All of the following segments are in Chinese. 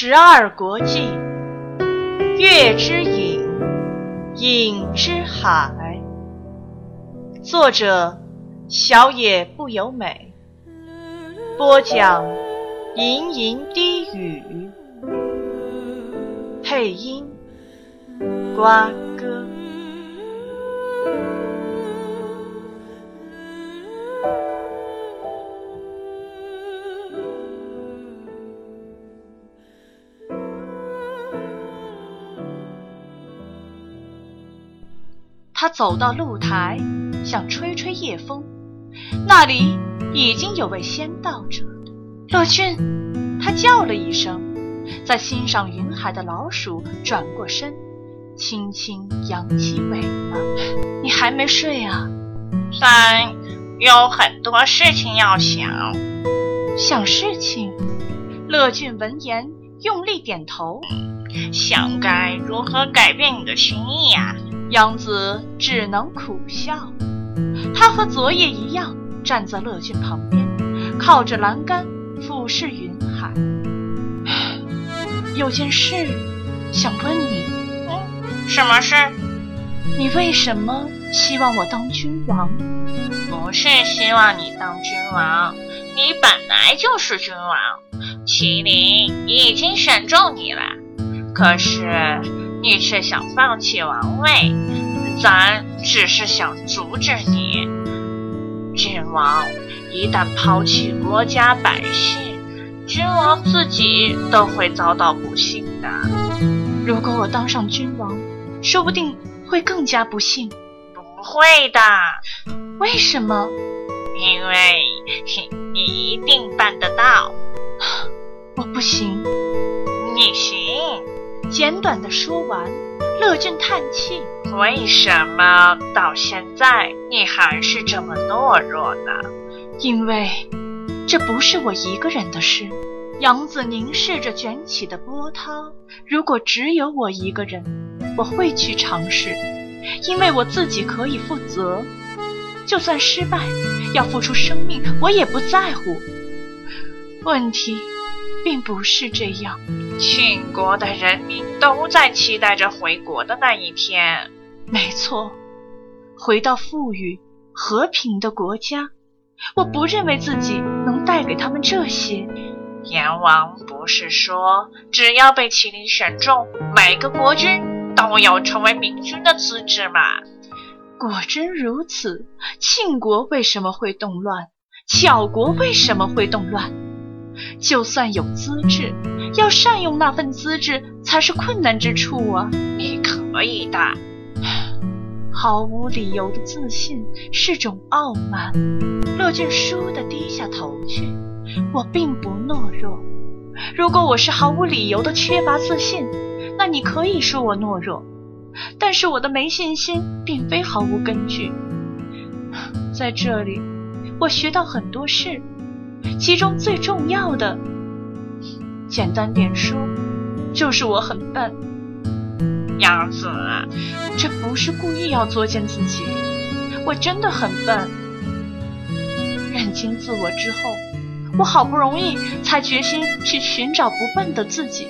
十二国际，月之影，影之海。作者：小野不由美。播讲：吟吟低语。配音：瓜他走到露台，想吹吹夜风。那里已经有位先到者，乐俊。他叫了一声，在欣赏云海的老鼠转过身，轻轻扬起尾巴。你还没睡啊？但有很多事情要想。想事情？乐俊闻言用力点头，想该如何改变你的心意呀？杨子只能苦笑。他和昨夜一样，站在乐俊旁边，靠着栏杆俯视云海。有件事想问你。什么事？你为什么希望我当君王？不是希望你当君王，你本来就是君王。麒麟已经选中你了，可是。你却想放弃王位，咱只是想阻止你。君王一旦抛弃国家百姓，君王自己都会遭到不幸的。如果我当上君王，说不定会更加不幸。不会的，为什么？因为 你一定办得到。我不行，你行。简短的说完，乐俊叹气：“为什么到现在你还是这么懦弱呢？因为这不是我一个人的事。”杨子凝视着卷起的波涛：“如果只有我一个人，我会去尝试，因为我自己可以负责。就算失败，要付出生命，我也不在乎。问题并不是这样。”秦国的人民都在期待着回国的那一天。没错，回到富裕和平的国家。我不认为自己能带给他们这些。阎王不是说，只要被麒麟选中，每个国君都有成为明君的资质吗？果真如此，庆国为什么会动乱？巧国为什么会动乱？就算有资质，要善用那份资质才是困难之处啊！你可以的。毫无理由的自信是种傲慢。乐俊倏地低下头去。我并不懦弱。如果我是毫无理由的缺乏自信，那你可以说我懦弱。但是我的没信心并非毫无根据。在这里，我学到很多事。其中最重要的，简单点说，就是我很笨。杨子，这不是故意要作践自己，我真的很笨。认清自我之后，我好不容易才决心去寻找不笨的自己。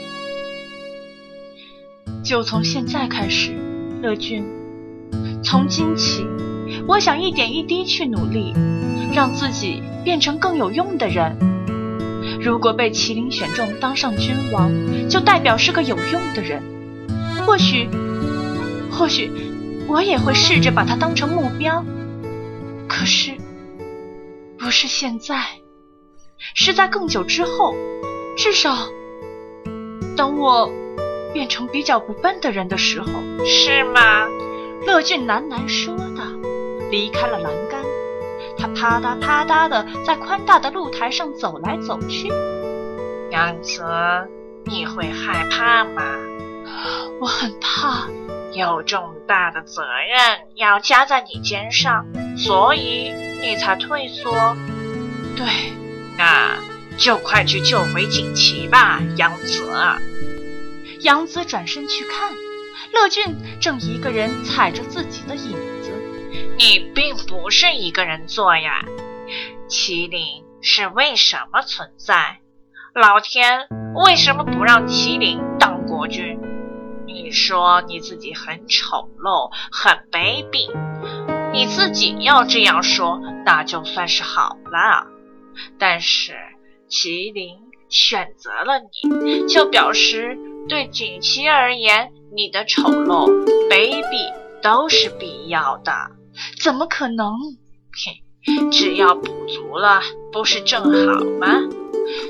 就从现在开始，乐俊，从今起，我想一点一滴去努力。让自己变成更有用的人。如果被麒麟选中当上君王，就代表是个有用的人。或许，或许我也会试着把它当成目标。可是，不是现在，是在更久之后。至少，等我变成比较不笨的人的时候，是吗？乐俊喃喃说道，离开了栏杆。他啪嗒啪嗒的在宽大的露台上走来走去。杨子，你会害怕吗？我很怕，有重大的责任要加在你肩上，所以你才退缩。对，那就快去救回锦旗吧，杨子。杨子转身去看，乐俊正一个人踩着自己的影子。你并不是一个人做呀，麒麟是为什么存在？老天为什么不让麒麟当国君？你说你自己很丑陋，很卑鄙，你自己要这样说，那就算是好了。但是麒麟选择了你，就表示对锦旗而言，你的丑陋、卑鄙都是必要的。怎么可能？嘿，只要补足了，不是正好吗？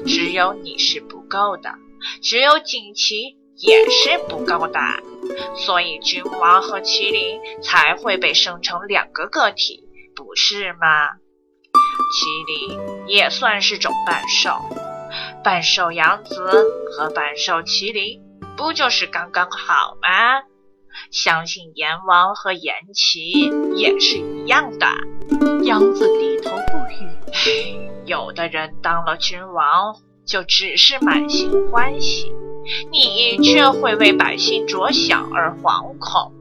只有你是不够的，只有锦旗也是不够的，所以君王和麒麟才会被生成两个个体，不是吗？麒麟也算是种半兽，半兽杨子和半兽麒麟不就是刚刚好吗？相信阎王和阎齐也是一样的。杨子低头不语。有的人当了君王，就只是满心欢喜，你却会为百姓着想而惶恐。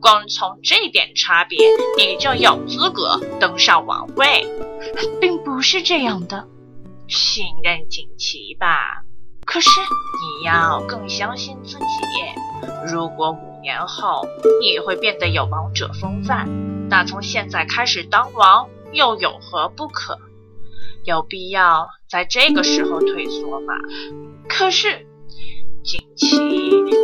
光从这点差别，你就有资格登上王位，并不是这样的。信任锦旗吧，可是你要更相信自己。如果五年后你会变得有王者风范，那从现在开始当王又有何不可？有必要在这个时候退缩吗？可是锦旗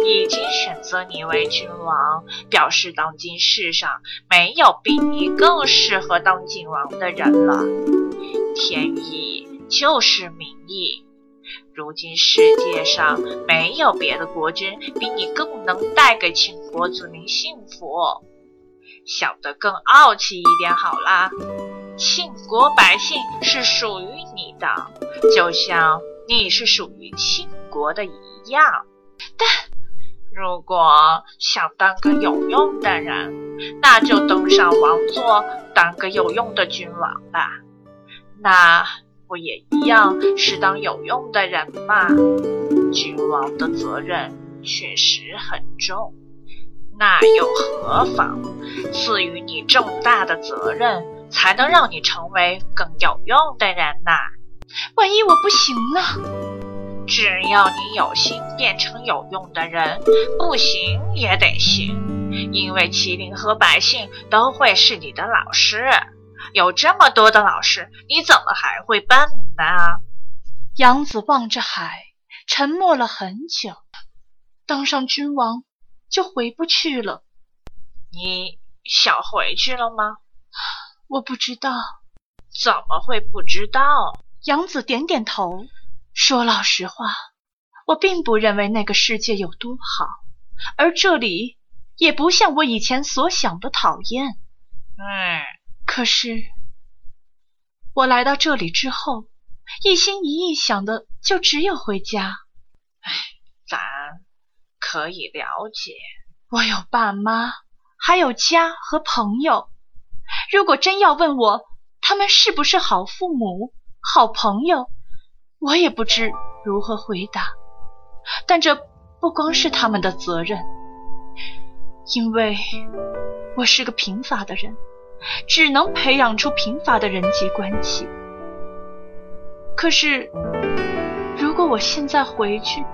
已经选择你为君王，表示当今世上没有比你更适合当靖王的人了。天意就是民意。如今世界上没有别的国君比你更能带给秦国子民幸福，想得更傲气一点好啦。庆国百姓是属于你的，就像你是属于庆国的一样。但如果想当个有用的人，那就登上王座，当个有用的君王吧。那。不也一样是当有用的人吗？君王的责任确实很重，那又何妨？赐予你重大的责任，才能让你成为更有用的人呐。万一我不行呢？只要你有心变成有用的人，不行也得行，因为麒麟和百姓都会是你的老师。有这么多的老师，你怎么还会笨呢？杨子望着海，沉默了很久。当上君王就回不去了。你想回去了吗？我不知道。怎么会不知道？杨子点点头，说：“老实话，我并不认为那个世界有多好，而这里也不像我以前所想的讨厌。”嗯。可是，我来到这里之后，一心一意想的就只有回家。唉，咱可以了解，我有爸妈，还有家和朋友。如果真要问我他们是不是好父母、好朋友，我也不知如何回答。但这不光是他们的责任，因为我是个贫乏的人。只能培养出贫乏的人际关系。可是，如果我现在回去，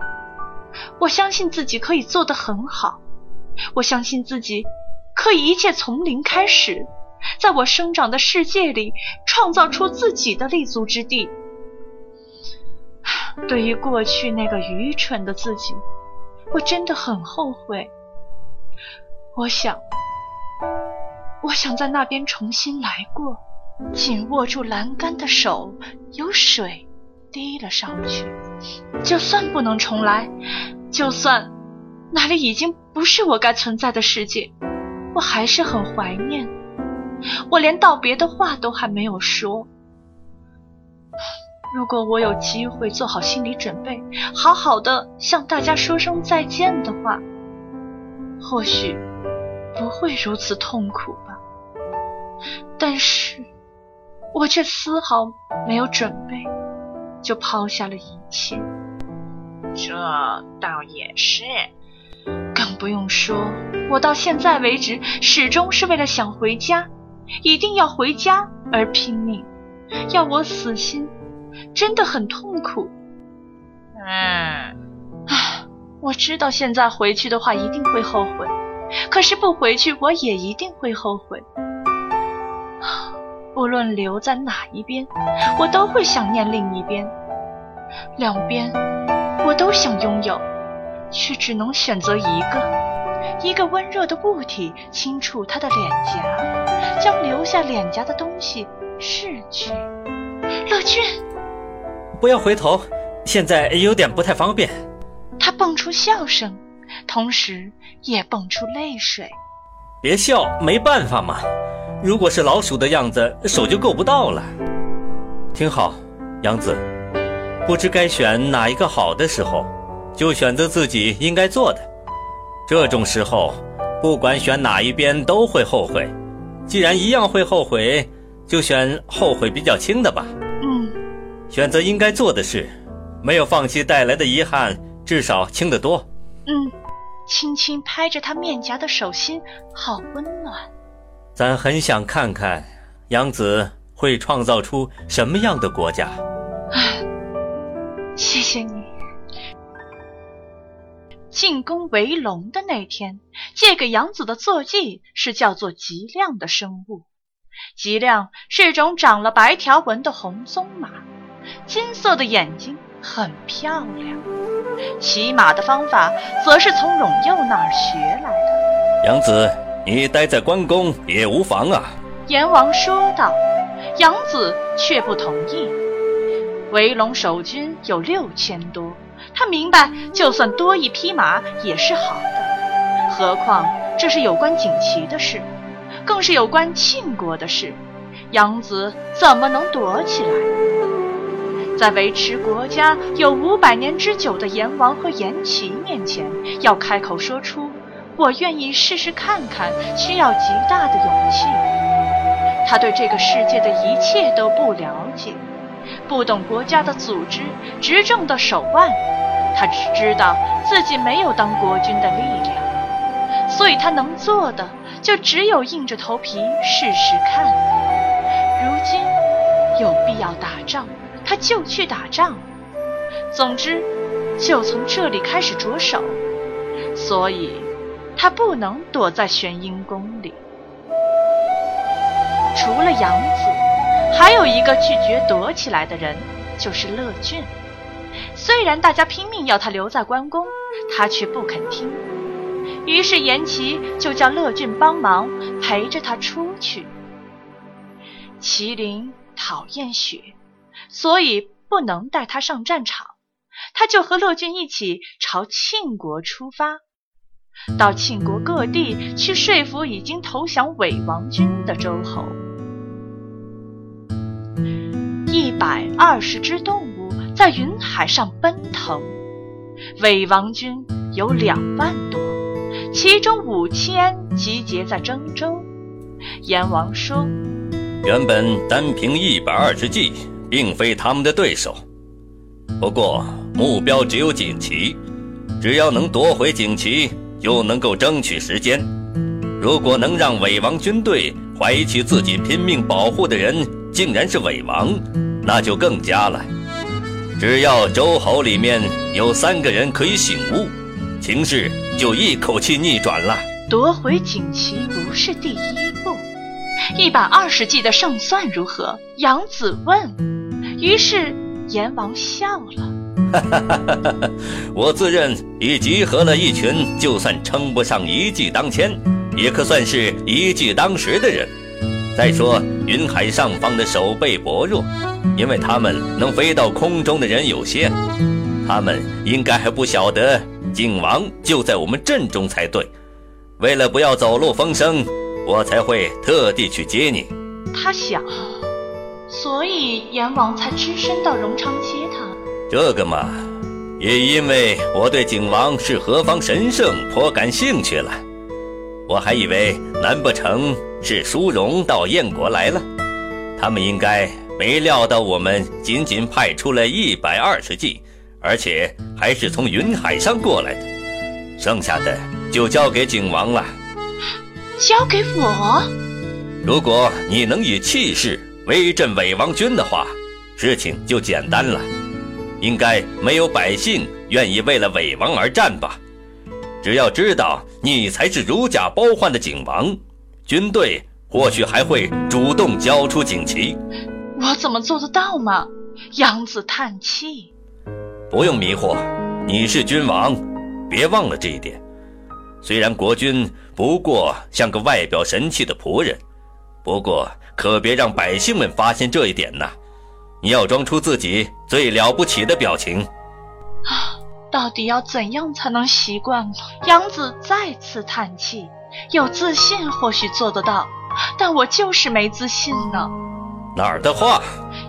我相信自己可以做得很好。我相信自己可以一切从零开始，在我生长的世界里创造出自己的立足之地。对于过去那个愚蠢的自己，我真的很后悔。我想。我想在那边重新来过，紧握住栏杆的手有水滴了上去。就算不能重来，就算那里已经不是我该存在的世界，我还是很怀念。我连道别的话都还没有说。如果我有机会做好心理准备，好好的向大家说声再见的话，或许不会如此痛苦吧。但是，我却丝毫没有准备，就抛下了一切。这倒也是，更不用说，我到现在为止始终是为了想回家，一定要回家而拼命。要我死心，真的很痛苦。嗯，啊，我知道现在回去的话一定会后悔，可是不回去我也一定会后悔。不论留在哪一边，我都会想念另一边。两边我都想拥有，却只能选择一个。一个温热的物体轻触他的脸颊，将留下脸颊的东西逝去。乐君，不要回头，现在有点不太方便。他蹦出笑声，同时也蹦出泪水。别笑，没办法嘛。如果是老鼠的样子，手就够不到了。听好，杨子，不知该选哪一个好的时候，就选择自己应该做的。这种时候，不管选哪一边都会后悔。既然一样会后悔，就选后悔比较轻的吧。嗯，选择应该做的事，没有放弃带来的遗憾，至少轻得多。嗯，轻轻拍着他面颊的手心，好温暖。咱很想看看，杨子会创造出什么样的国家。啊，谢谢你。进宫围龙的那天，借给杨子的坐骑是叫做吉亮的生物。吉亮是种长了白条纹的红鬃马，金色的眼睛很漂亮。骑马的方法则是从陇右那儿学来的。杨子，你待在关公也无妨啊。阎王说道。杨子却不同意。围龙守军有六千多。他明白，就算多一匹马也是好的，何况这是有关锦旗的事，更是有关庆国的事。杨子怎么能躲起来？在维持国家有五百年之久的阎王和阎齐面前，要开口说出“我愿意试试看看”，需要极大的勇气。他对这个世界的一切都不了解，不懂国家的组织、执政的手腕。他只知道自己没有当国君的力量，所以他能做的就只有硬着头皮试试看。如今有必要打仗，他就去打仗。总之，就从这里开始着手。所以，他不能躲在玄阴宫里。除了杨子，还有一个拒绝躲起来的人，就是乐俊。虽然大家拼命要他留在关公，他却不肯听。于是严琦就叫乐俊帮忙陪着他出去。麒麟讨厌雪，所以不能带他上战场，他就和乐俊一起朝庆国出发，到庆国各地去说服已经投降伪王军的周侯。一百二十只动物。在云海上奔腾，伪王军有两万多，其中五千集结在征州。阎王说：“原本单凭一百二十骑，并非他们的对手。不过目标只有锦旗，只要能夺回锦旗，就能够争取时间。如果能让伪王军队怀疑起自己拼命保护的人竟然是伪王，那就更加了。”只要周侯里面有三个人可以醒悟，情势就一口气逆转了。夺回锦旗不是第一步，一百二十计的胜算如何？杨子问。于是阎王笑了。我自认已集合了一群，就算称不上一骑当千，也可算是一骑当十的人。再说云海上方的守备薄弱。因为他们能飞到空中的人有限，他们应该还不晓得景王就在我们阵中才对。为了不要走漏风声，我才会特地去接你。他想，所以阎王才只身到荣昌接他。这个嘛，也因为我对景王是何方神圣颇感兴趣了。我还以为难不成是殊荣到燕国来了？他们应该。没料到我们仅仅派出了一百二十骑，而且还是从云海上过来的，剩下的就交给景王了。交给我？如果你能以气势威震伪王军的话，事情就简单了。应该没有百姓愿意为了伪王而战吧？只要知道你才是如假包换的景王，军队或许还会主动交出锦旗。我怎么做得到吗？杨子叹气：“不用迷惑，你是君王，别忘了这一点。虽然国君不过像个外表神气的仆人，不过可别让百姓们发现这一点呐。你要装出自己最了不起的表情。”啊。到底要怎样才能习惯呢？杨子再次叹气，有自信或许做得到，但我就是没自信呢。哪儿的话？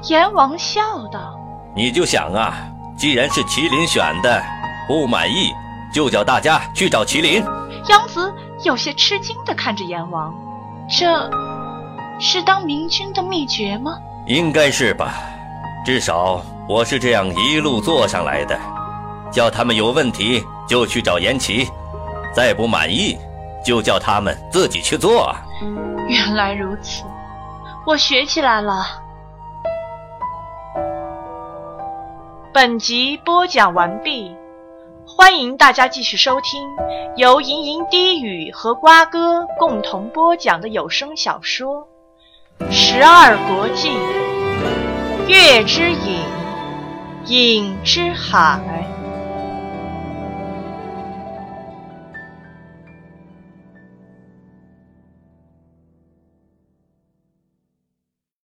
阎王笑道：“你就想啊，既然是麒麟选的，不满意就叫大家去找麒麟。”杨子有些吃惊地看着阎王，这是当明君的秘诀吗？应该是吧，至少我是这样一路做上来的。叫他们有问题就去找严琦，再不满意就叫他们自己去做。原来如此，我学起来了。本集播讲完毕，欢迎大家继续收听由吟吟低语和瓜哥共同播讲的有声小说《十二国境·月之影，影之海》。